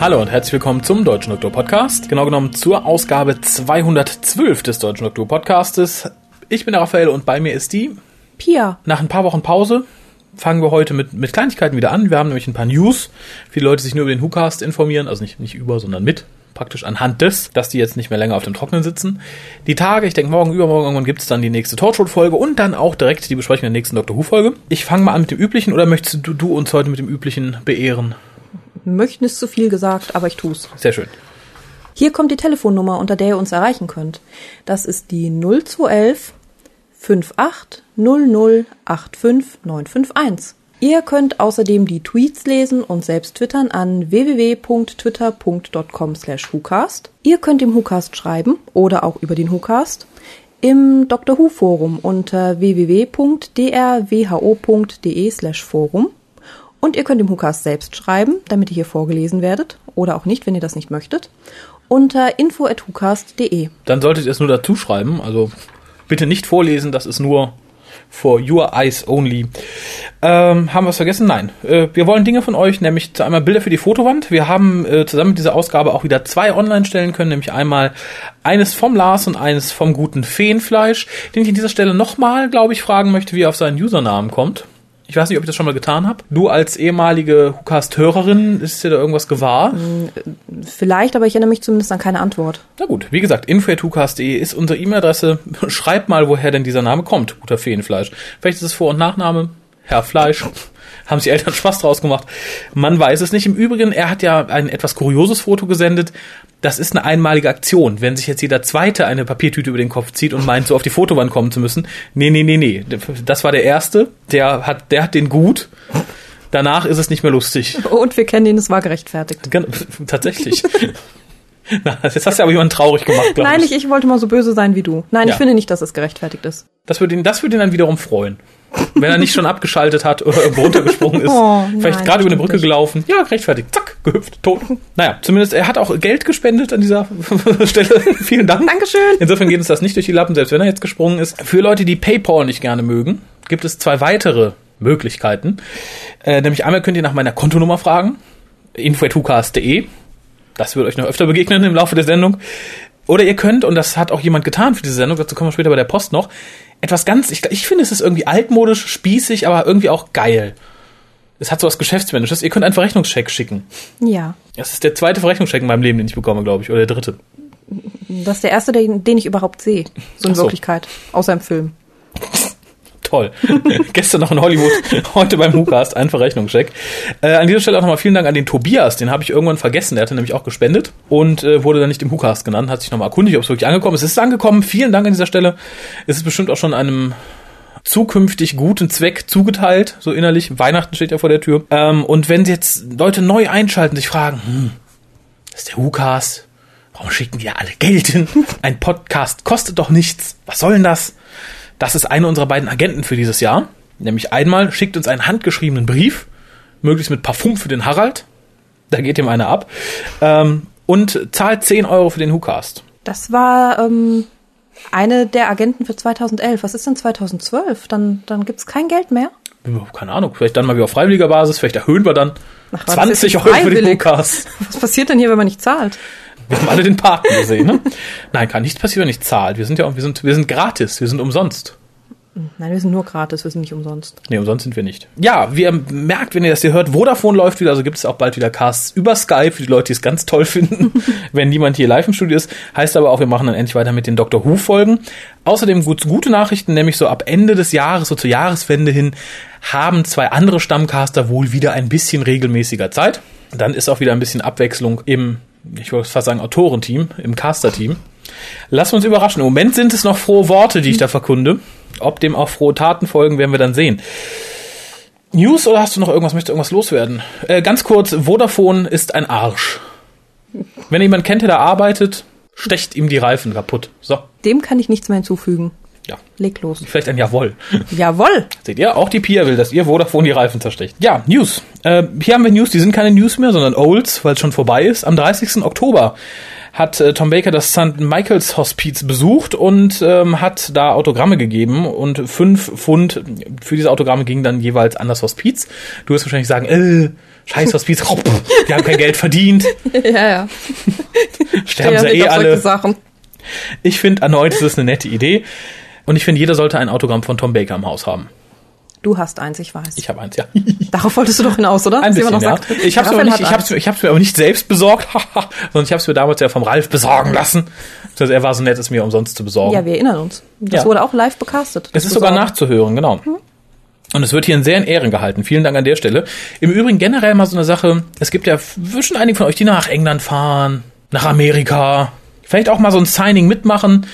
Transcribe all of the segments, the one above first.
Hallo und herzlich willkommen zum Deutschen Doktor Podcast. Genau genommen zur Ausgabe 212 des Deutschen Doktor Podcastes. Ich bin der Raphael und bei mir ist die Pia. Nach ein paar Wochen Pause fangen wir heute mit, mit Kleinigkeiten wieder an. Wir haben nämlich ein paar News. Viele Leute sich nur über den WhoCast informieren, also nicht, nicht über, sondern mit. Praktisch anhand des, dass die jetzt nicht mehr länger auf dem Trocknen sitzen. Die Tage, ich denke morgen, übermorgen irgendwann gibt es dann die nächste Torchwood-Folge und dann auch direkt die Besprechung der nächsten Doctor Who-Folge. Ich fange mal an mit dem Üblichen oder möchtest du, du uns heute mit dem Üblichen beehren? Möchten ist zu viel gesagt, aber ich tu's. Sehr schön. Hier kommt die Telefonnummer, unter der ihr uns erreichen könnt. Das ist die 0211 58 00 85 951. Ihr könnt außerdem die Tweets lesen und selbst twittern an www.twitter.com slash WhoCast. Ihr könnt dem WhoCast schreiben oder auch über den WhoCast im Dr. Who Forum unter www.drwho.de slash Forum. Und ihr könnt dem WhoCast selbst schreiben, damit ihr hier vorgelesen werdet oder auch nicht, wenn ihr das nicht möchtet, unter info.whocast.de. Dann solltet ihr es nur dazu schreiben, also bitte nicht vorlesen, das ist nur for your eyes only. Ähm, haben wir es vergessen? Nein. Äh, wir wollen Dinge von euch, nämlich einmal Bilder für die Fotowand. Wir haben äh, zusammen mit dieser Ausgabe auch wieder zwei online stellen können, nämlich einmal eines vom Lars und eines vom guten Feenfleisch, den ich an dieser Stelle nochmal, glaube ich, fragen möchte, wie er auf seinen Usernamen kommt. Ich weiß nicht, ob ich das schon mal getan habe. Du als ehemalige Hukast-Hörerin, ist dir da irgendwas gewahr? Vielleicht, aber ich erinnere mich zumindest an keine Antwort. Na gut, wie gesagt, info.hukast.de ist unsere E-Mail-Adresse. Schreibt mal, woher denn dieser Name kommt, guter Feenfleisch. Vielleicht ist es Vor- und Nachname, Herr Fleisch. Haben sich Eltern Spaß draus gemacht? Man weiß es nicht. Im Übrigen, er hat ja ein etwas kurioses Foto gesendet. Das ist eine einmalige Aktion. Wenn sich jetzt jeder Zweite eine Papiertüte über den Kopf zieht und meint, so auf die Fotowand kommen zu müssen. Nee, nee, nee, nee. Das war der Erste. Der hat, der hat den gut. Danach ist es nicht mehr lustig. Und wir kennen ihn, es war gerechtfertigt. Tatsächlich. Na, jetzt hast du aber jemanden traurig gemacht, glaube Nein, ich. nicht ich wollte mal so böse sein wie du. Nein, Ja. ich finde nicht, dass es gerechtfertigt ist. Das würde ihn, das würde ihn dann wiederum freuen. Wenn er nicht schon abgeschaltet hat oder runtergesprungen ist. Oh, vielleicht nein, gerade über eine Brücke nicht. gelaufen. Ja, rechtfertigt. Zack, gehüpft, tot. Naja, zumindest er hat auch Geld gespendet an dieser Stelle. Vielen Dank. Dankeschön. Insofern geht uns das nicht durch die Lappen, selbst wenn er jetzt gesprungen ist. Für Leute, die PayPal nicht gerne mögen, gibt es zwei weitere Möglichkeiten. Äh, nämlich einmal könnt ihr nach meiner Kontonummer fragen. info.hucast.de. Das wird euch noch öfter begegnen im Laufe der Sendung. Oder ihr könnt, und das hat auch jemand getan für diese Sendung, dazu kommen wir später bei der Post noch, etwas ganz, ich, ich finde, es ist irgendwie altmodisch, spießig, aber irgendwie auch geil. Es hat so was Geschäftsmännisches. Ihr könnt einen Verrechnungscheck schicken. Ja. Das ist der zweite Verrechnungscheck in meinem Leben, den ich bekomme, glaube ich. Oder der dritte. Das ist der erste, den, den ich überhaupt sehe. So in so. Wirklichkeit. Außer im Film. Toll. Gestern noch in Hollywood, heute beim WhoCast, ein Verrechnungscheck. Äh, an dieser Stelle auch nochmal vielen Dank an den Tobias, den habe ich irgendwann vergessen. Der hatte nämlich auch gespendet und äh, wurde dann nicht im WhoCast genannt. Hat sich nochmal erkundigt, ob es wirklich angekommen ist. Es ist angekommen. Vielen Dank an dieser Stelle. Es ist bestimmt auch schon einem zukünftig guten Zweck zugeteilt, so innerlich. Weihnachten steht ja vor der Tür. Ähm, und wenn jetzt Leute neu einschalten, sich fragen, hm, das ist der WhoCast, warum schicken die ja alle Geld hin? Ein Podcast kostet doch nichts. Was soll denn das? Das ist eine unserer beiden Agenten für dieses Jahr. Nämlich einmal schickt uns einen handgeschriebenen Brief, möglichst mit Parfum für den Harald. Da geht ihm einer ab. Ähm, und zahlt 10 Euro für den WhoCast. Das war ähm, eine der Agenten für 2011. Was ist denn 2012? Dann, dann gibt's kein Geld mehr? Keine Ahnung, vielleicht dann mal wieder auf freiwilliger Basis, vielleicht erhöhen wir dann Ach, war das 20 jetzt Euro für den? WhoCast. Was passiert denn hier, wenn man nicht zahlt? Wir haben alle den Paten gesehen, ne? Nein, kann nichts passieren, wenn ich zahlt. Wir sind ja auch, wir sind, wir sind gratis, wir sind umsonst. Nein, wir sind nur gratis, wir sind nicht umsonst. Nee, umsonst sind wir nicht. Ja, wie ihr merkt, wenn ihr das hier hört, Vodafone läuft wieder, also gibt es auch bald wieder Casts über Skype für die Leute, die es ganz toll finden, wenn niemand hier live im Studio ist. Heißt aber auch, wir machen dann endlich weiter mit den Doctor Who-Folgen. Außerdem gut, gute Nachrichten, nämlich so ab Ende des Jahres, so zur Jahreswende hin, haben zwei andere Stammcaster wohl wieder ein bisschen regelmäßiger Zeit. Dann ist auch wieder ein bisschen Abwechslung im, ich wollte fast sagen, Autorenteam, im Caster-Team. Wir uns überraschen. Im Moment sind es noch frohe Worte, die ich da verkunde. Ob dem auch frohe Taten folgen, werden wir dann sehen. News oder hast du noch irgendwas? Möchtest du irgendwas loswerden? Äh, ganz kurz, Vodafone ist ein Arsch. Wenn jemand kennt, der da arbeitet, stecht ihm die Reifen kaputt. So. Dem kann ich nichts mehr hinzufügen. Ja. Leg los. Vielleicht ein Jawohl. Jawohl. Seht ihr, auch die Pia will, dass ihr Vodafone die Reifen zerstecht. Ja, News. Äh, hier haben wir News, die sind keine News mehr, sondern Olds, weil es schon vorbei ist. Am 30. Oktober hat äh, Tom Baker das St. Michael's Hospiz besucht und ähm, hat da Autogramme gegeben und fünf Pfund für diese Autogramme gingen dann jeweils an das Hospiz. Du wirst wahrscheinlich sagen, äh, scheiß Hospiz, oh, pff, die haben kein Geld verdient, ja, ja. sterben Ja, sie eh alle. Sachen. Ich finde erneut, es ist eine nette Idee und ich finde, jeder sollte ein Autogramm von Tom Baker im Haus haben. Du hast eins, ich weiß. Ich habe eins, ja. Darauf wolltest du doch hinaus, oder? Ein bisschen, ja. Ich habe es mir, nicht- ich hab's, mir- ich hab's mir aber nicht selbst besorgt, sondern ich habe es mir damals ja vom Ralf besorgen lassen. Das heißt, er war so nett, es mir umsonst zu besorgen. Ja, wir erinnern uns. Das Ja. wurde auch live becastet. es das ist sogar nachzuhören, genau. Und es wird hier in sehr in Ehren gehalten. Vielen Dank an der Stelle. Im Übrigen generell mal so eine Sache. Es gibt ja schon einige von euch, die nach England fahren, nach Amerika. Vielleicht auch mal so ein Signing mitmachen.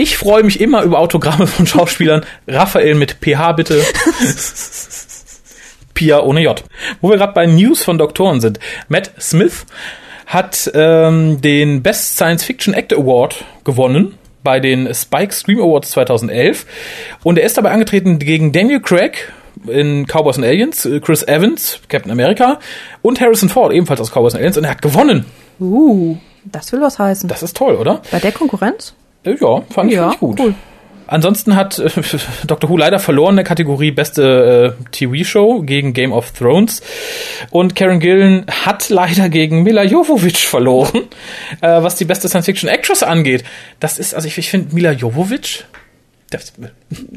Ich freue mich immer über Autogramme von Schauspielern. Raphael mit PH bitte. Pia ohne J. Wo wir gerade bei News von Doktoren sind. Matt Smith hat ähm, den Best Science Fiction Actor Award gewonnen bei den Spike Scream Awards 2011 und er ist dabei angetreten gegen Daniel Craig in Cowboys and Aliens, äh, Chris Evans, Captain America und Harrison Ford ebenfalls aus Cowboys and Aliens und er hat gewonnen. Uh, das will was heißen. Das ist toll, oder? Bei der Konkurrenz? Äh, Ja, fand ich, fand ich gut. cool. Ansonsten hat äh, Dr. Who leider verloren in der Kategorie beste äh, TV-Show gegen Game of Thrones. Und Karen Gillen hat leider gegen Mila Jovovich verloren, äh, was die beste Science-Fiction-Actress angeht. Das ist, also ich, ich finde Mila Jovovich, das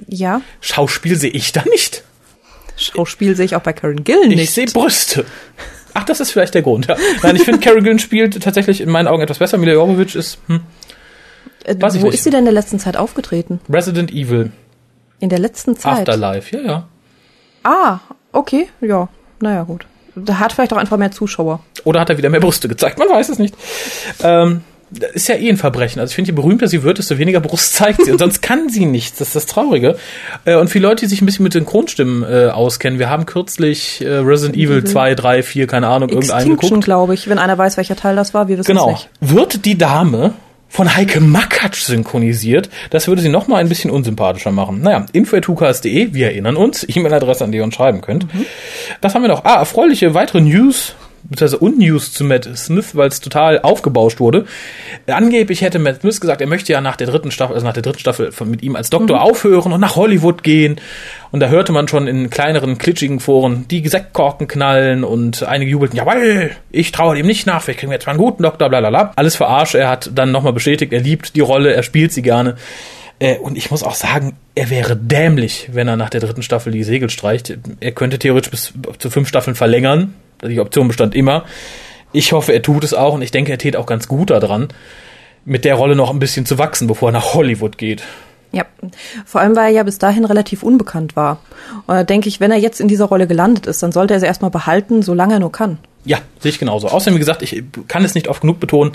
Ja. Schauspiel sehe ich da nicht. Schauspiel sehe ich auch bei Karen Gillen Ich nicht. sehe Brüste. Ach, das ist vielleicht der Grund, ja. Nein, ich finde, Karen Gillen spielt tatsächlich in meinen Augen etwas besser. Mila Jovovich ist hm, Äh, weiß Wo ist sie denn in der letzten Zeit aufgetreten? Resident Evil, In der letzten Zeit? Afterlife, ja, ja. Ah, okay, ja. Naja, gut. Da hat vielleicht auch einfach mehr Zuschauer. Oder hat er wieder mehr Brüste gezeigt? Man weiß es nicht. Ähm, das ist ja eh ein Verbrechen. Also ich finde, je berühmter sie wird, desto weniger Brust zeigt sie. Und sonst kann sie nichts. Das ist das Traurige. Äh, und viele Leute, die sich ein bisschen mit Synchronstimmen äh, auskennen. Wir haben kürzlich äh, Resident Evil 2, 3, 4, keine Ahnung, irgendeinen geguckt. glaube ich. Wenn einer weiß, welcher Teil das war, wir wissen Genau. es nicht. Wird die Dame von Heike Makatsch synchronisiert, das würde sie noch mal ein bisschen unsympathischer machen. Naja, info.hukas.de, wir erinnern uns, E-Mail-Adresse, an die ihr uns schreiben könnt. Das haben wir noch. Ah, erfreuliche weitere News, beziehungsweise Unnews zu Matt Smith, weil es total aufgebauscht wurde. Angeblich hätte Matt Smith gesagt, er möchte ja nach der dritten Staffel, also nach der dritten Staffel von, mit ihm als Doktor aufhören und nach Hollywood gehen. Und da hörte man schon in kleineren, klitschigen Foren die Sektkorken knallen und einige jubelten, jawohl, ich traue dem nicht nach, vielleicht kriegen wir jetzt mal einen guten Doktor, bla bla bla. Alles verarscht, er hat dann nochmal bestätigt, er liebt die Rolle, er spielt sie gerne. Äh, Und ich muss auch sagen, er wäre dämlich, wenn er nach der dritten Staffel die Segel streicht. Er könnte theoretisch bis zu fünf Staffeln verlängern. Die Option bestand immer. Ich hoffe, er tut es auch und ich denke, er tät auch ganz gut daran, mit der Rolle noch ein bisschen zu wachsen, bevor er nach Hollywood geht. Ja, vor allem, weil er ja bis dahin relativ unbekannt war. Und da denke ich, wenn er jetzt in dieser Rolle gelandet ist, dann sollte er sie erstmal behalten, solange er nur kann. Ja, sehe ich genauso. Außerdem, wie gesagt, ich kann es nicht oft genug betonen,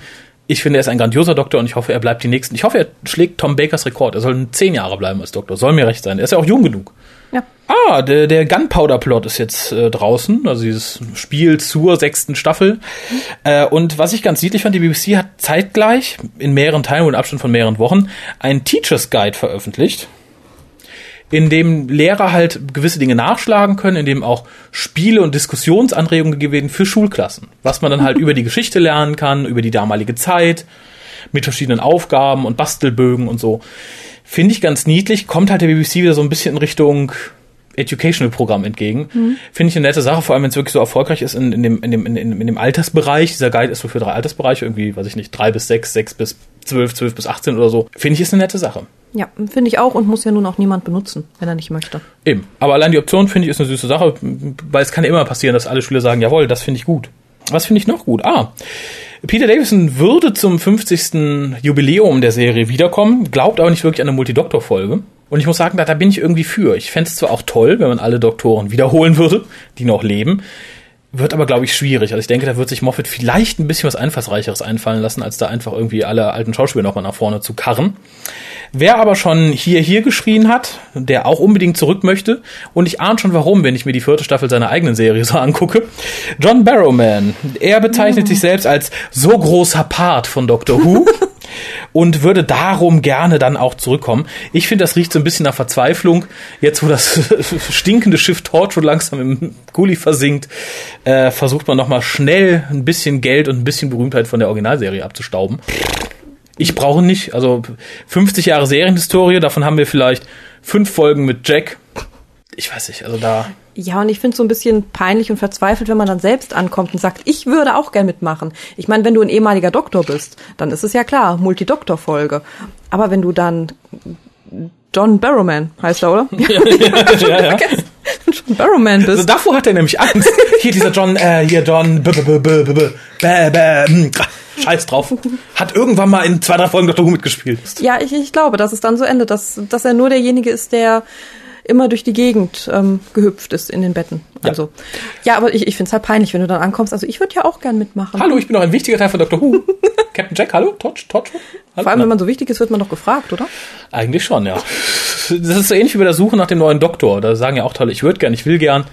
ich finde, er ist ein grandioser Doktor und ich hoffe, er bleibt die nächsten. Ich hoffe, er schlägt Tom Bakers Rekord. Er soll zehn Jahre bleiben als Doktor. Soll mir recht sein. Er ist ja auch jung genug. Ja. Ah, der, der Gunpowder-Plot ist jetzt äh, draußen, also dieses Spiel zur sechsten Staffel. Äh, und was ich ganz niedlich fand, die BBC hat zeitgleich, in mehreren Teilen und Abstand von mehreren Wochen, einen Teacher's Guide veröffentlicht, in dem Lehrer halt gewisse Dinge nachschlagen können, in dem auch Spiele und Diskussionsanregungen gegeben werden für Schulklassen. Was man dann halt über die Geschichte lernen kann, über die damalige Zeit, mit verschiedenen Aufgaben und Bastelbögen und so. Finde ich ganz niedlich, kommt halt der BBC wieder so ein bisschen in Richtung Educational-Programm entgegen. Finde ich eine nette Sache, vor allem wenn es wirklich so erfolgreich ist in, in, dem, in, dem, in, dem, in dem Altersbereich. Dieser Guide ist so für drei Altersbereiche, irgendwie, weiß ich nicht, drei bis sechs, sechs bis zwölf, zwölf bis 18 oder so. Finde ich ist eine nette Sache. Ja, finde ich auch und muss ja nun auch niemand benutzen, wenn er nicht möchte. Eben. Aber allein die Option finde ich ist eine süße Sache, weil es kann ja immer passieren, dass alle Schüler sagen, jawohl, das finde ich gut. Was finde ich noch gut? Ah, Peter Davison würde zum 50. Jubiläum der Serie wiederkommen, glaubt aber nicht wirklich an eine Multidoktor-Folge. Und ich muss sagen, da, da bin ich irgendwie für. Ich fände es zwar auch toll, wenn man alle Doktoren wiederholen würde, die noch leben, wird aber, glaube ich, schwierig. Also ich denke, da wird sich Moffat vielleicht ein bisschen was Einfallsreicheres einfallen lassen, als da einfach irgendwie alle alten Schauspieler nochmal nach vorne zu karren. Wer aber schon hier, hier geschrien hat, der auch unbedingt zurück möchte, und ich ahne schon warum, wenn ich mir die vierte Staffel seiner eigenen Serie so angucke, John Barrowman. Er bezeichnet sich selbst als so großer Part von Doctor Who. und würde darum gerne dann auch zurückkommen. Ich finde, das riecht so ein bisschen nach Verzweiflung. Jetzt, wo das stinkende Schiff Torchwood langsam im Gully versinkt, äh, versucht man nochmal schnell ein bisschen Geld und ein bisschen Berühmtheit von der Originalserie abzustauben. Ich brauche nicht, also 50 Jahre Serienhistorie, davon haben wir vielleicht fünf Folgen mit Jack. Ich weiß nicht, also da. Ja, und ich finde es so ein bisschen peinlich und verzweifelt, wenn man dann selbst ankommt und sagt, ich würde auch gern mitmachen. Ich meine, wenn du ein ehemaliger Doktor bist, dann ist es ja klar, Multidoktor-Folge. Aber wenn du dann John Barrowman heißt er, oder? Ja, ja, ja. John Barrowman bist. Also davor hat er nämlich Angst. Hier dieser John, äh, hier John, b -b -b -b -b -b -b Scheiß drauf. Hat irgendwann mal in zwei, drei Folgen Dr. Who mitgespielt. Ja, ich, ich glaube, dass es dann so endet, dass, dass er nur derjenige ist, der immer durch die Gegend ähm, gehüpft ist in den Betten. Also ja, aber ich, ich finde es halt peinlich, wenn du dann ankommst. Also ich würde ja auch gern mitmachen. Hallo, ich bin noch ein wichtiger Teil von Dr. Who. Captain Jack, hallo? Torch, Torch? Hallo? Vor allem, wenn man so wichtig ist, wird man doch gefragt, oder? Eigentlich schon, ja. Das ist so ähnlich wie bei der Suche nach dem neuen Doktor. Da sagen ja auch tolle, ich würde gern, ich will gern.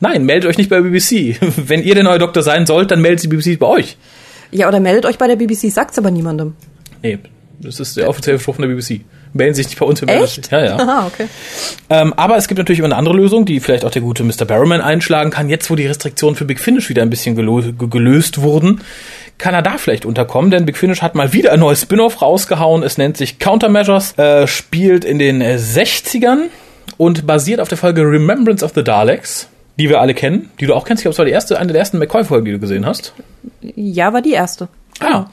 Nein, meldet euch nicht bei BBC. Wenn ihr der neue Doktor sein sollt, dann meldet die BBC bei euch. Ja, oder meldet euch bei der BBC, sagt's aber niemandem. Nee, das ist der offizielle Spruch von der BBC. Melden sich nicht bei uns. wir Echt? Ja, ja. Aha, okay. Ähm, aber es gibt natürlich immer eine andere Lösung, die vielleicht auch der gute Mr. Barrowman einschlagen kann. Jetzt, wo die Restriktionen für Big Finish wieder ein bisschen gelo- ge- gelöst wurden, kann er da vielleicht unterkommen, denn Big Finish hat mal wieder ein neues Spin-off rausgehauen. Es nennt sich Countermeasures, äh, spielt in den äh, 60ern und basiert auf der Folge Remembrance of the Daleks, die wir alle kennen, die du auch kennst. Ich glaube, es war die erste, eine der ersten McCoy-Folgen, die du gesehen hast. Ja, war die erste. Ah,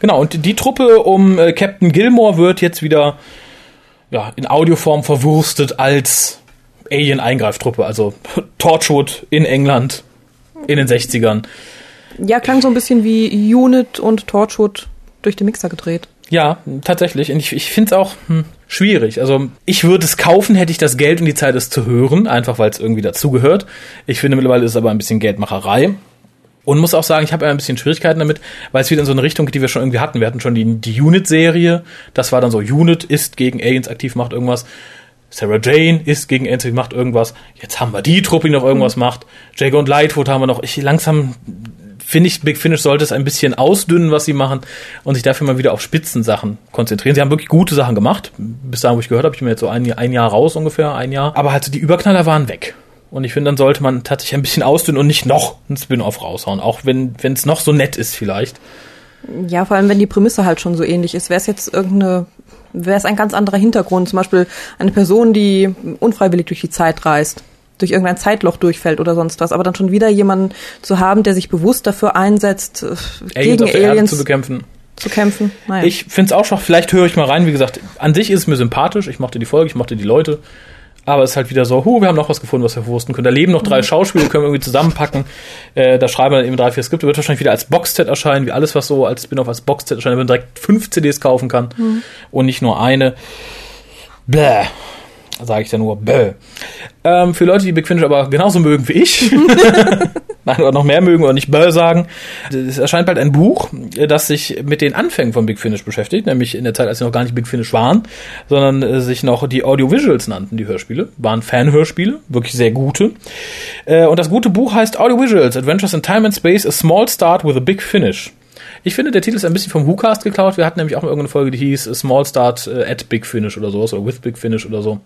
genau. Und die Truppe um äh, Captain Gilmore wird jetzt wieder ja, in Audioform verwurstet als Alien-Eingreiftruppe. Also Torchwood in England in den 60ern. Ja, klang so ein bisschen wie Unit und Torchwood durch den Mixer gedreht. Ja, tatsächlich. Und ich, ich finde es auch hm, schwierig. Also ich würde es kaufen, hätte ich das Geld und die Zeit, es zu hören, einfach weil es irgendwie dazugehört. Ich finde mittlerweile ist es aber ein bisschen Geldmacherei. Und muss auch sagen, ich habe ein bisschen Schwierigkeiten damit, weil es wieder in so eine Richtung geht, die wir schon irgendwie hatten. Wir hatten schon die, die Unit-Serie. Das war dann so, Unit ist gegen Aliens aktiv, macht irgendwas. Sarah Jane ist gegen Aliens, macht irgendwas. Jetzt haben wir die Truppe, die noch irgendwas macht. Jago und Lightfoot haben wir noch. Ich langsam finde ich, Big Finish sollte es ein bisschen ausdünnen, was sie machen und sich dafür mal wieder auf Spitzensachen konzentrieren. Sie haben wirklich gute Sachen gemacht. Bis dahin, wo ich gehört habe, ich bin jetzt so ein, ein Jahr raus ungefähr, ein Jahr. Aber halt so die Überknaller waren weg. Und ich finde, dann sollte man tatsächlich ein bisschen ausdünnen und nicht noch ein Spin-off raushauen. Auch wenn es noch so nett ist vielleicht. Ja, vor allem, wenn die Prämisse halt schon so ähnlich ist. Wäre es jetzt irgendeine, wäre es ein ganz anderer Hintergrund. Zum Beispiel eine Person, die unfreiwillig durch die Zeit reist, durch irgendein Zeitloch durchfällt oder sonst was. Aber dann schon wieder jemanden zu haben, der sich bewusst dafür einsetzt, äh, Aliens gegen Aliens zu bekämpfen. zu kämpfen. Naja. Ich finde es auch schon, vielleicht höre ich mal rein. Wie gesagt, an sich ist es mir sympathisch. Ich mochte die Folge, ich mochte die Leute. Aber es ist halt wieder so, hu, wir haben noch was gefunden, was wir verwursten können. Da leben noch drei Schauspieler, können wir irgendwie zusammenpacken. Äh, da schreiben wir dann eben drei, vier Skripte. Wird wahrscheinlich wieder als Boxset erscheinen, wie alles, was so als Spin-off als Boxset erscheint, wenn man direkt fünf CDs kaufen kann und nicht nur eine. Bäh. Sage ich dann nur bäh. Ähm, für Leute, die Big Finish aber genauso mögen wie ich, nein, oder noch mehr mögen oder nicht bäh sagen, es erscheint bald ein Buch, äh, das sich mit den Anfängen von Big Finish beschäftigt, nämlich in der Zeit, als sie noch gar nicht Big Finish waren, sondern äh, sich noch die Audiovisuals nannten, die Hörspiele, waren Fanhörspiele, wirklich sehr gute. Äh, und das gute Buch heißt Audiovisuals, Adventures in Time and Space, a small start with a big finish. Ich finde, der Titel ist ein bisschen vom WhoCast geklaut. Wir hatten nämlich auch mal irgendeine Folge, die hieß Small Start at Big Finish oder sowas, oder with Big Finish oder so.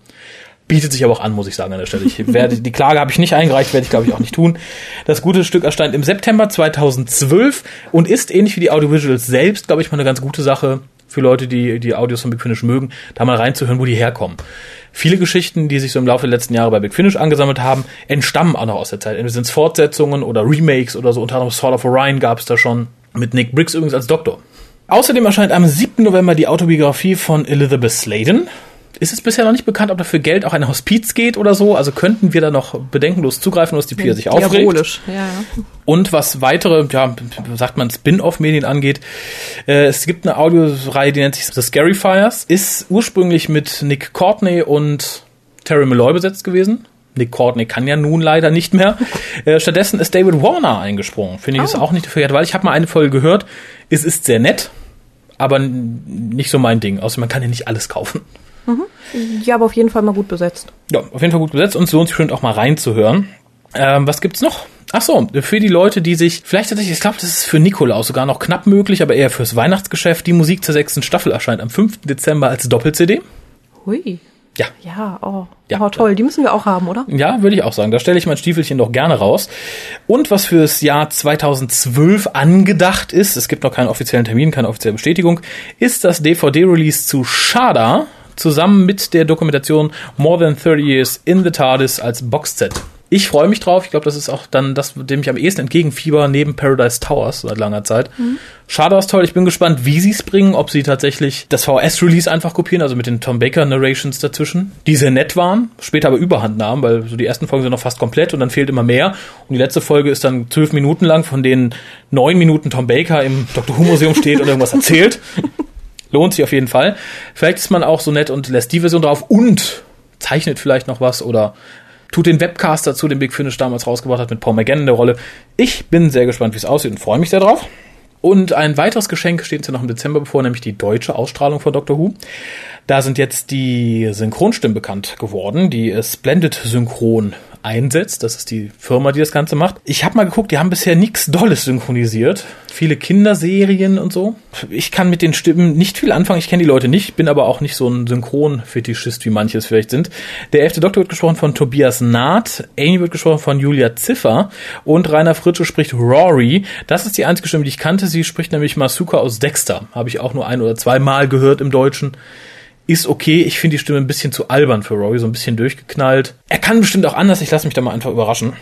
Bietet sich aber auch an, muss ich sagen, an der Stelle. Ich werde, die Klage habe ich nicht eingereicht, werde ich glaube ich auch nicht tun. Das gute Stück erscheint im September 2012 und ist ähnlich wie die Audiovisuals selbst, glaube ich, mal eine ganz gute Sache für Leute, die die Audios von Big Finish mögen, da mal reinzuhören, wo die herkommen. Viele Geschichten, die sich so im Laufe der letzten Jahre bei Big Finish angesammelt haben, entstammen auch noch aus der Zeit. Entweder sind es Fortsetzungen oder Remakes oder so. Unter anderem Sword of Orion gab es da schon. Mit Nick Briggs übrigens als Doktor. Außerdem erscheint am 7. November die Autobiografie von Elizabeth Sladen. Ist es bisher noch nicht bekannt, ob dafür Geld auch ein Hospiz geht oder so? Also könnten wir da noch bedenkenlos zugreifen, was die Pia sich aufregt. Ja, ja. Und was weitere, ja, sagt man, Spin-off-Medien angeht, äh, es gibt eine Audioreihe, die nennt sich The Scary Fires, ist ursprünglich mit Nick Courtney und Terry Malloy besetzt gewesen. Nick Courtney kann ja nun leider nicht mehr. Äh, stattdessen ist David Warner eingesprungen. Finde ich ist Oh. auch nicht verkehrt, weil ich habe mal eine Folge gehört. Es ist sehr nett, aber nicht so mein Ding. Außer man kann ja nicht alles kaufen. Ja, aber auf jeden Fall mal gut besetzt. Ja, auf jeden Fall gut besetzt und es lohnt sich schon auch mal reinzuhören. Ähm, was gibt's noch? Ach so, für die Leute, die sich vielleicht tatsächlich, ich glaube, das ist für Nikolaus sogar noch knapp möglich, aber eher fürs Weihnachtsgeschäft. Die Musik zur sechsten Staffel erscheint am 5. Dezember als Doppel-CD. Hui. Ja. Ja, oh. Ja. oh, toll. Die müssen wir auch haben, oder? Ja, würde ich auch sagen. Da stelle ich mein Stiefelchen doch gerne raus. Und was fürs Jahr 2012 angedacht ist, es gibt noch keinen offiziellen Termin, keine offizielle Bestätigung, ist das DVD-Release zu Shada zusammen mit der Dokumentation More Than 30 Years in the TARDIS als Boxset. Ich freue mich drauf. Ich glaube, das ist auch dann das, dem ich am ehesten entgegenfieber, neben Paradise Towers seit langer Zeit. Shada ist toll. Ich bin gespannt, wie sie es bringen. Ob sie tatsächlich das VS-Release einfach kopieren, also mit den Tom Baker Narrations dazwischen, die sehr nett waren, später aber Überhand nahmen, weil so die ersten Folgen sind noch fast komplett und dann fehlt immer mehr. Und die letzte Folge ist dann zwölf Minuten lang, von denen neun Minuten Tom Baker im Dr. Who Museum steht und irgendwas erzählt. Lohnt sich auf jeden Fall. Vielleicht ist man auch so nett und lässt die Version drauf und zeichnet vielleicht noch was oder tut den Webcast dazu, den Big Finish damals rausgebracht hat, mit Paul McGann in der Rolle. Ich bin sehr gespannt, wie es aussieht und freue mich sehr drauf. Und ein weiteres Geschenk steht uns ja noch im Dezember bevor, nämlich die deutsche Ausstrahlung von Doctor Who. Da sind jetzt die Synchronstimmen bekannt geworden, die Splendid Synchron einsetzt. Das ist die Firma, die das Ganze macht. Ich habe mal geguckt, die haben bisher nichts Dolles synchronisiert. Viele Kinderserien und so. Ich kann mit den Stimmen nicht viel anfangen. Ich kenne die Leute nicht, bin aber auch nicht so ein Synchronfetischist, wie manche es vielleicht sind. Der elfte Doktor wird gesprochen von Tobias Naht, Amy wird gesprochen von Julia Ziffer und Rainer Fritsche spricht Rory. Das ist die einzige Stimme, die ich kannte. Sie spricht nämlich Masuka aus Dexter. Habe ich auch nur ein oder zwei Mal gehört im Deutschen ist okay. Ich finde die Stimme ein bisschen zu albern für Rory, so ein bisschen durchgeknallt. Er kann bestimmt auch anders. Ich lasse mich da mal einfach überraschen.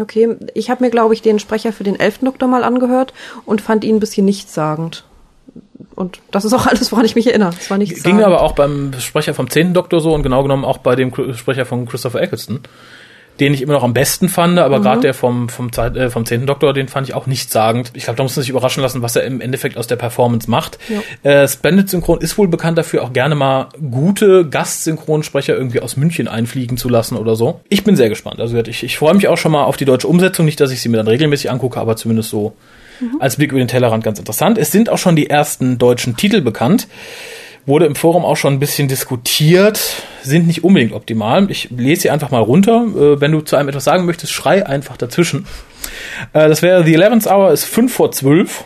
Okay, ich habe mir, glaube ich, den Sprecher für den elften Doktor mal angehört und fand ihn ein bisschen nichtssagend. Und das ist auch alles, woran ich mich erinnere. Es war nichts Ging aber auch beim Sprecher vom zehnten Doktor so und genau genommen auch bei dem Sprecher von Christopher Eccleston, den ich immer noch am besten fand, aber gerade der vom vom Zeit, äh, vom zehnten Doktor, den fand ich auch nichtssagend. Ich glaube, da muss man sich überraschen lassen, was er im Endeffekt aus der Performance macht. Äh, Splendid Synchron ist wohl bekannt dafür, auch gerne mal gute Gastsynchronsprecher irgendwie aus München einfliegen zu lassen oder so. Ich bin sehr gespannt. Also ich, ich freue mich auch schon mal auf die deutsche Umsetzung. Nicht, dass ich sie mir dann regelmäßig angucke, aber zumindest so als Blick über den Tellerrand ganz interessant. Es sind auch schon die ersten deutschen Titel bekannt. Wurde im Forum auch schon ein bisschen diskutiert, sind nicht unbedingt optimal. Ich lese sie einfach mal runter. Äh, wenn du zu einem etwas sagen möchtest, schrei einfach dazwischen. Äh, das wäre The 11th Hour ist 5 vor 12.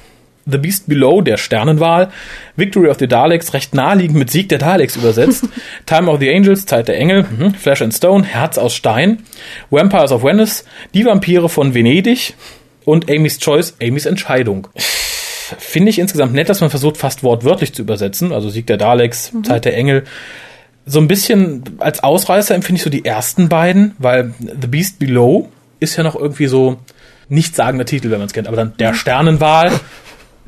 The Beast Below, der Sternenwahl. Victory of the Daleks, recht naheliegend mit Sieg der Daleks übersetzt. Time of the Angels, Zeit der Engel. Mhm. Flash and Stone, Herz aus Stein. Vampires of Venice, Die Vampire von Venedig. Und Amy's Choice, Amy's Entscheidung finde ich insgesamt nett, dass man versucht, fast wortwörtlich zu übersetzen. Also Sieg der Daleks, Zeit der Engel. So ein bisschen als Ausreißer empfinde ich so die ersten beiden, weil The Beast Below ist ja noch irgendwie so nichtssagender Titel, wenn man es kennt. Aber dann der Sternenwahl,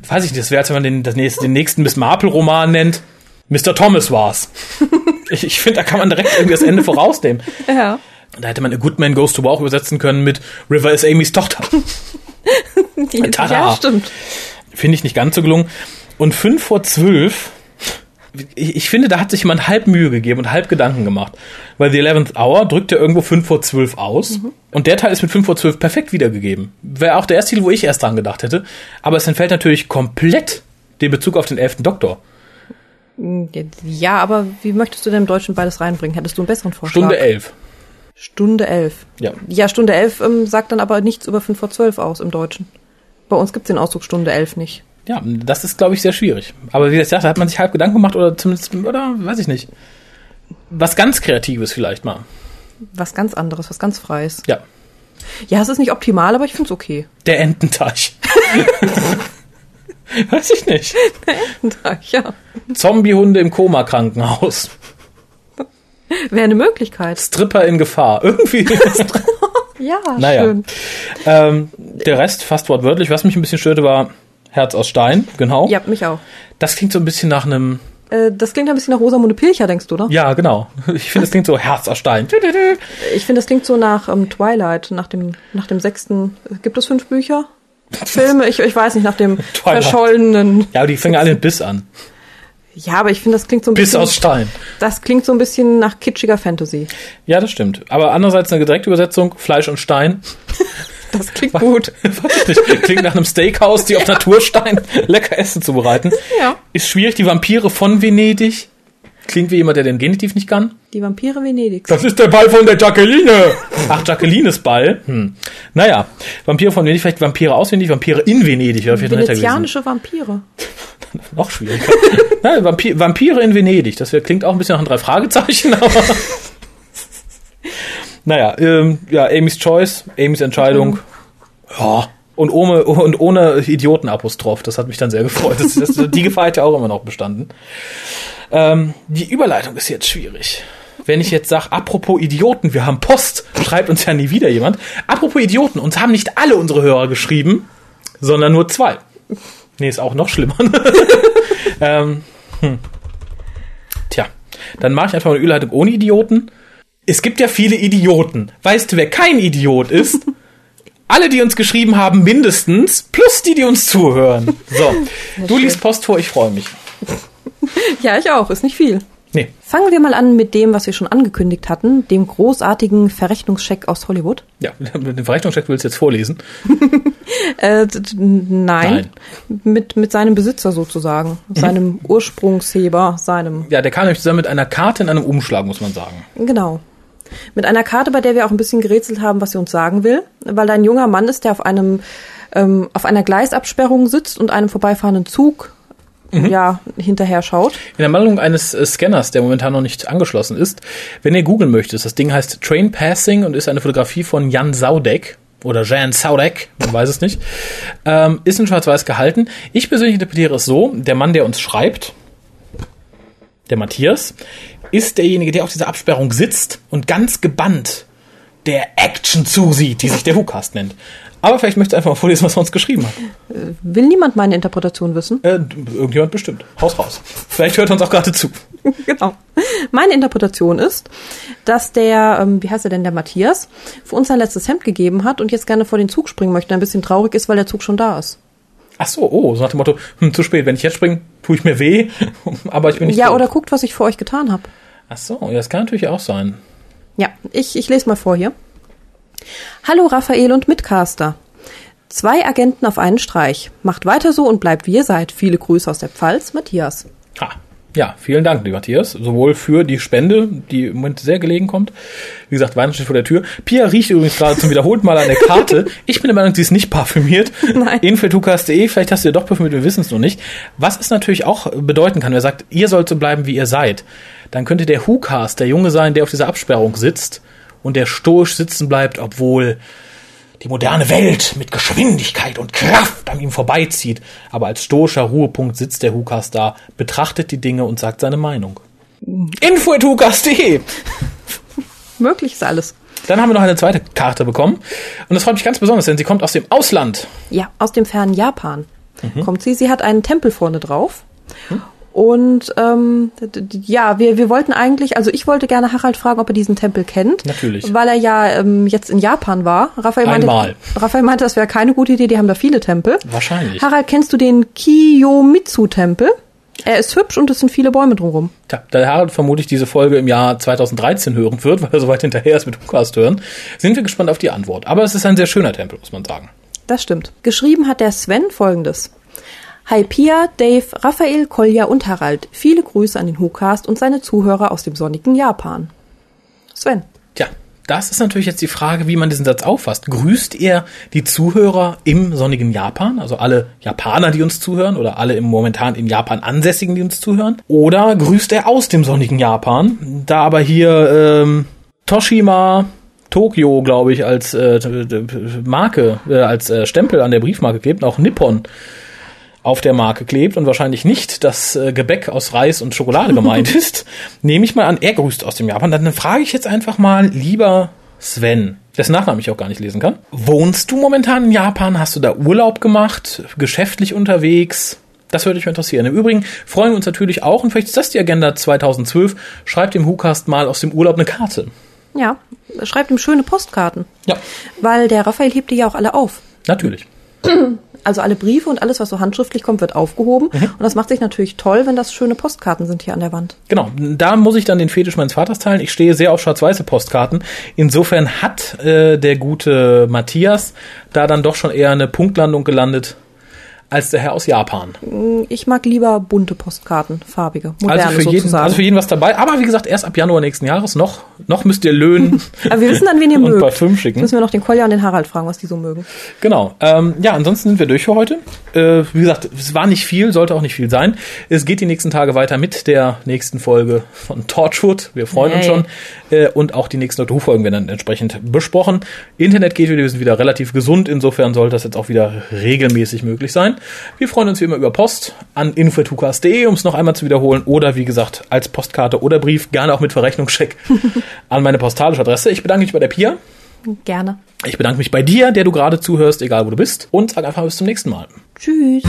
weiß ich nicht, das wäre, als wenn man den, das nächste, den nächsten Miss Marple-Roman nennt. Mr. Thomas war's. ich ich finde, da kann man direkt irgendwie das Ende vorausnehmen. Ja. Da hätte man A Good Man Goes to War auch übersetzen können mit River is Amy's Tochter. Tada. ja, stimmt. Finde ich nicht ganz so gelungen. Und fünf vor zwölf, ich, ich finde, da hat sich jemand halb Mühe gegeben und halb Gedanken gemacht. Weil The 11th Hour drückt ja irgendwo fünf vor zwölf aus. Und der Teil ist mit fünf vor zwölf perfekt wiedergegeben. Wäre auch der erste Titel, wo ich erst dran gedacht hätte. Aber es entfällt natürlich komplett den Bezug auf den elften Doktor. Ja, aber wie möchtest du denn im Deutschen beides reinbringen? Hättest du einen besseren Vorschlag? Stunde elf. Stunde elf. Ja. Ja, Stunde elf ähm, sagt dann aber nichts über fünf vor zwölf aus im Deutschen. Bei uns gibt's den Ausdruck Stunde elf nicht. Ja, das ist, glaube ich, sehr schwierig. Aber wie gesagt, da hat man sich halb Gedanken gemacht oder zumindest, oder weiß ich nicht. Was ganz Kreatives vielleicht mal. Was ganz anderes, was ganz Freies. Ja. Ja, es ist nicht optimal, aber ich find's okay. Der Ententeich. weiß ich nicht. ja. Zombiehunde im Koma-Krankenhaus. Wäre eine Möglichkeit. Stripper in Gefahr. Irgendwie. Ja, naja. schön. Ähm, der Rest fast wortwörtlich. Was mich ein bisschen störte, war Herz aus Stein. Genau. Ja, mich auch. Das klingt so ein bisschen nach einem. Äh, das klingt ein bisschen nach Rosamunde Pilcher, denkst du, oder? Ja, genau. Ich finde, es klingt so Herz aus Stein. Ich finde, das klingt so nach ähm, Twilight, nach dem, nach dem sechsten. Gibt es fünf Bücher? Filme? Ich, ich weiß nicht, nach dem Twilight. verschollenen. Ja, aber die fangen alle mit Biss an. Ja, aber ich finde, das klingt so ein Biss bisschen. aus Stein. Das klingt so ein bisschen nach kitschiger Fantasy. Ja, das stimmt. Aber andererseits eine direkte Übersetzung, Fleisch und Stein. Das klingt gut. Weiß ich nicht. Klingt nach einem Steakhouse, die auf Naturstein lecker Essen zubereiten. Ja. Ist schwierig, die Vampire von Venedig. Klingt wie jemand, der den Genitiv nicht kann. Die Vampire Venedigs. Das ist der Ball von der Jacqueline. Ach, Jacquelines Ball. Hm. Naja, Vampire von Venedig, vielleicht Vampire aus Venedig, Vampire in Venedig. Wäre vielleicht. Venezianische Vampire. Noch schwieriger. Nein, Vampir, Vampire in Venedig. Das wär, klingt auch ein bisschen nach ein drei Fragezeichen, aber. naja, ähm, ja, Amy's Choice, Amy's Entscheidung. Ja. Und ohne, und ohne Idiotenapostroph. Das hat mich dann sehr gefreut. Das, das, die Gefahr hat ja auch immer noch bestanden. Ähm, die Überleitung ist jetzt schwierig. Wenn ich jetzt sage, apropos Idioten, wir haben Post, schreibt uns ja nie wieder jemand. Apropos Idioten, uns haben nicht alle unsere Hörer geschrieben, sondern nur zwei. Nee, ist auch noch schlimmer. ähm, hm. Tja, dann mache ich einfach mal eine Überleitung ohne Idioten. Es gibt ja viele Idioten. Weißt du, wer kein Idiot ist? Alle, die uns geschrieben haben, mindestens, plus die, die uns zuhören. So, du liest Post vor, ich freue mich. Ja, ich auch. Ist nicht viel. Nee, Fangen wir mal an mit dem, was wir schon angekündigt hatten, dem großartigen Verrechnungscheck aus Hollywood. ja, den Verrechnungscheck willst du jetzt vorlesen. Äh, d- nein, Mit, mit seinem Besitzer sozusagen, seinem Ursprungsheber, seinem, Ja, der kam nämlich zusammen mit einer Karte in einem Umschlag, muss man sagen. genau. Mit einer Karte, bei der wir auch ein bisschen gerätselt haben, was sie uns sagen will, weil da ein junger Mann ist, der auf einem, ähm, auf einer Gleisabsperrung sitzt und einem vorbeifahrenden Zug, ja, hinterher schaut. In der Meldung eines äh, Scanners, der momentan noch nicht angeschlossen ist, wenn ihr googeln möchtet, das Ding heißt Train Passing und ist eine Fotografie von Jan Saudek oder Jan Saudek, man weiß es nicht, ähm, ist in schwarz-weiß gehalten. Ich persönlich interpretiere es so, der Mann, der uns schreibt, der Matthias, ist derjenige, der auf dieser Absperrung sitzt und ganz gebannt der Action zusieht, die sich der WhoCast nennt. Aber vielleicht möchtest du einfach mal vorlesen, was er uns geschrieben hat. Will niemand meine Interpretation wissen? Äh, irgendjemand bestimmt. Haus raus. Vielleicht hört er uns auch gerade zu. genau. Meine Interpretation ist, dass der, ähm, wie heißt er denn, der Matthias, für uns sein letztes Hemd gegeben hat und jetzt gerne vor den Zug springen möchte, ein bisschen traurig ist, weil der Zug schon da ist. Ach so, oh, so nach dem Motto, hm, zu spät, wenn ich jetzt springe, tue ich mir weh, aber ich bin nicht ja, tot. oder guckt, was ich für euch getan habe. Ach so, das kann natürlich auch sein. Ja, ich, ich lese mal vor hier. Hallo Raphael und Mitcaster. Zwei Agenten auf einen Streich. Macht weiter so und bleibt wie ihr seid. Viele Grüße aus der Pfalz, Matthias. Ha. Ja, vielen Dank, lieber Matthias. Sowohl für die Spende, die im Moment sehr gelegen kommt. Wie gesagt, Weihnachten steht vor der Tür. Pia riecht übrigens gerade zum wiederholten Mal an der Karte. Ich bin der Meinung, sie ist nicht parfümiert. Nein. Info.tukas.de, vielleicht hast du ja doch parfümiert, wir wissen es noch nicht. Was es natürlich auch bedeuten kann, wer sagt, ihr sollt so bleiben, wie ihr seid, dann könnte der WhoCast der Junge sein, der auf dieser Absperrung sitzt und der stoisch sitzen bleibt, obwohl die moderne Welt mit Geschwindigkeit und Kraft an ihm vorbeizieht. Aber als stoischer Ruhepunkt sitzt der Hukas da, betrachtet die Dinge und sagt seine Meinung. Info.hukas.de Möglich ist alles. Dann haben wir noch eine zweite Karte bekommen. Und das freut mich ganz besonders, denn sie kommt aus dem Ausland. Ja, aus dem fernen Japan kommt sie. Sie hat einen Tempel vorne drauf. Und ähm, ja, wir, wir wollten eigentlich, also ich wollte gerne Harald fragen, ob er diesen Tempel kennt. Natürlich. Weil er ja ähm, jetzt in Japan war. Raphael meinte, Einmal. Raphael meinte, das wäre keine gute Idee, die haben da viele Tempel. Wahrscheinlich. Harald, kennst du den Kiyomitsu-Tempel? Er ist hübsch und es sind viele Bäume drumherum. Tja, da Harald vermutlich diese Folge im Jahr 2013 hören wird, weil er so weit hinterher ist mit Hukas hören, sind wir gespannt auf die Antwort. Aber es ist ein sehr schöner Tempel, muss man sagen. Das stimmt. Geschrieben hat der Sven folgendes. Hi Pia, Dave, Raphael, Kolja und Harald. Viele Grüße an den WhoCast und seine Zuhörer aus dem sonnigen Japan. Sven. Tja, das ist natürlich jetzt die Frage, wie man diesen Satz auffasst. Grüßt er die Zuhörer im sonnigen Japan, also alle Japaner, die uns zuhören, oder alle im momentan in Japan Ansässigen, die uns zuhören? Oder grüßt er aus dem sonnigen Japan? Da aber hier ähm, Toshima Tokio, glaube ich, als äh, Marke, äh, als äh, Stempel an der Briefmarke und auch Nippon auf der Marke klebt und wahrscheinlich nicht das äh, Gebäck aus Reis und Schokolade gemeint ist, nehme ich mal an, er grüßt aus dem Japan. Dann frage ich jetzt einfach mal, lieber Sven, dessen Nachnamen ich auch gar nicht lesen kann. Wohnst du momentan in Japan? Hast du da Urlaub gemacht? Geschäftlich unterwegs? Das würde mich interessieren. Im Übrigen freuen wir uns natürlich auch, und vielleicht ist das die Agenda 2012, schreibt dem WhoCast mal aus dem Urlaub eine Karte. Ja, schreibt ihm schöne Postkarten. Ja, Weil der Raphael hebt die ja auch alle auf. natürlich. Also alle Briefe und alles, was so handschriftlich kommt, wird aufgehoben. Mhm. Und das macht sich natürlich toll, wenn das schöne Postkarten sind hier an der Wand. Genau, da muss ich dann den Fetisch meines Vaters teilen. Ich stehe sehr auf schwarz-weiße Postkarten. Insofern hat äh, der gute Matthias da dann doch schon eher eine Punktlandung gelandet als der Herr aus Japan. Ich mag lieber bunte Postkarten, farbige, moderne Also für, jeden, sozusagen. also für jeden was dabei. Aber wie gesagt, erst ab Januar nächsten Jahres noch. Noch müsst ihr löhnen Aber wir wissen dann, wen ihr und mögt. Parfüm schicken. Müssen wir noch den Kolja und den Harald fragen, was die so mögen. Genau. Ähm, ja, ansonsten sind wir durch für heute. Äh, wie gesagt, es war nicht viel, sollte auch nicht viel sein. Es geht die nächsten Tage weiter mit der nächsten Folge von Torchwood. Wir freuen uns Yay. schon. Äh, und auch die nächsten Doctor Who-Folgen werden dann entsprechend besprochen. Internet geht wieder, wir sind wieder relativ gesund. Insofern sollte das jetzt auch wieder regelmäßig möglich sein. Wir freuen uns wie immer über Post an info.tukas.de, um es noch einmal zu wiederholen. Oder wie gesagt, als Postkarte oder Brief, gerne auch mit Verrechnungscheck an meine postalische Adresse. Ich bedanke mich bei der Pia. Gerne. Ich bedanke mich bei dir, der du gerade zuhörst, egal wo du bist. Und sag einfach bis zum nächsten Mal. Tschüss.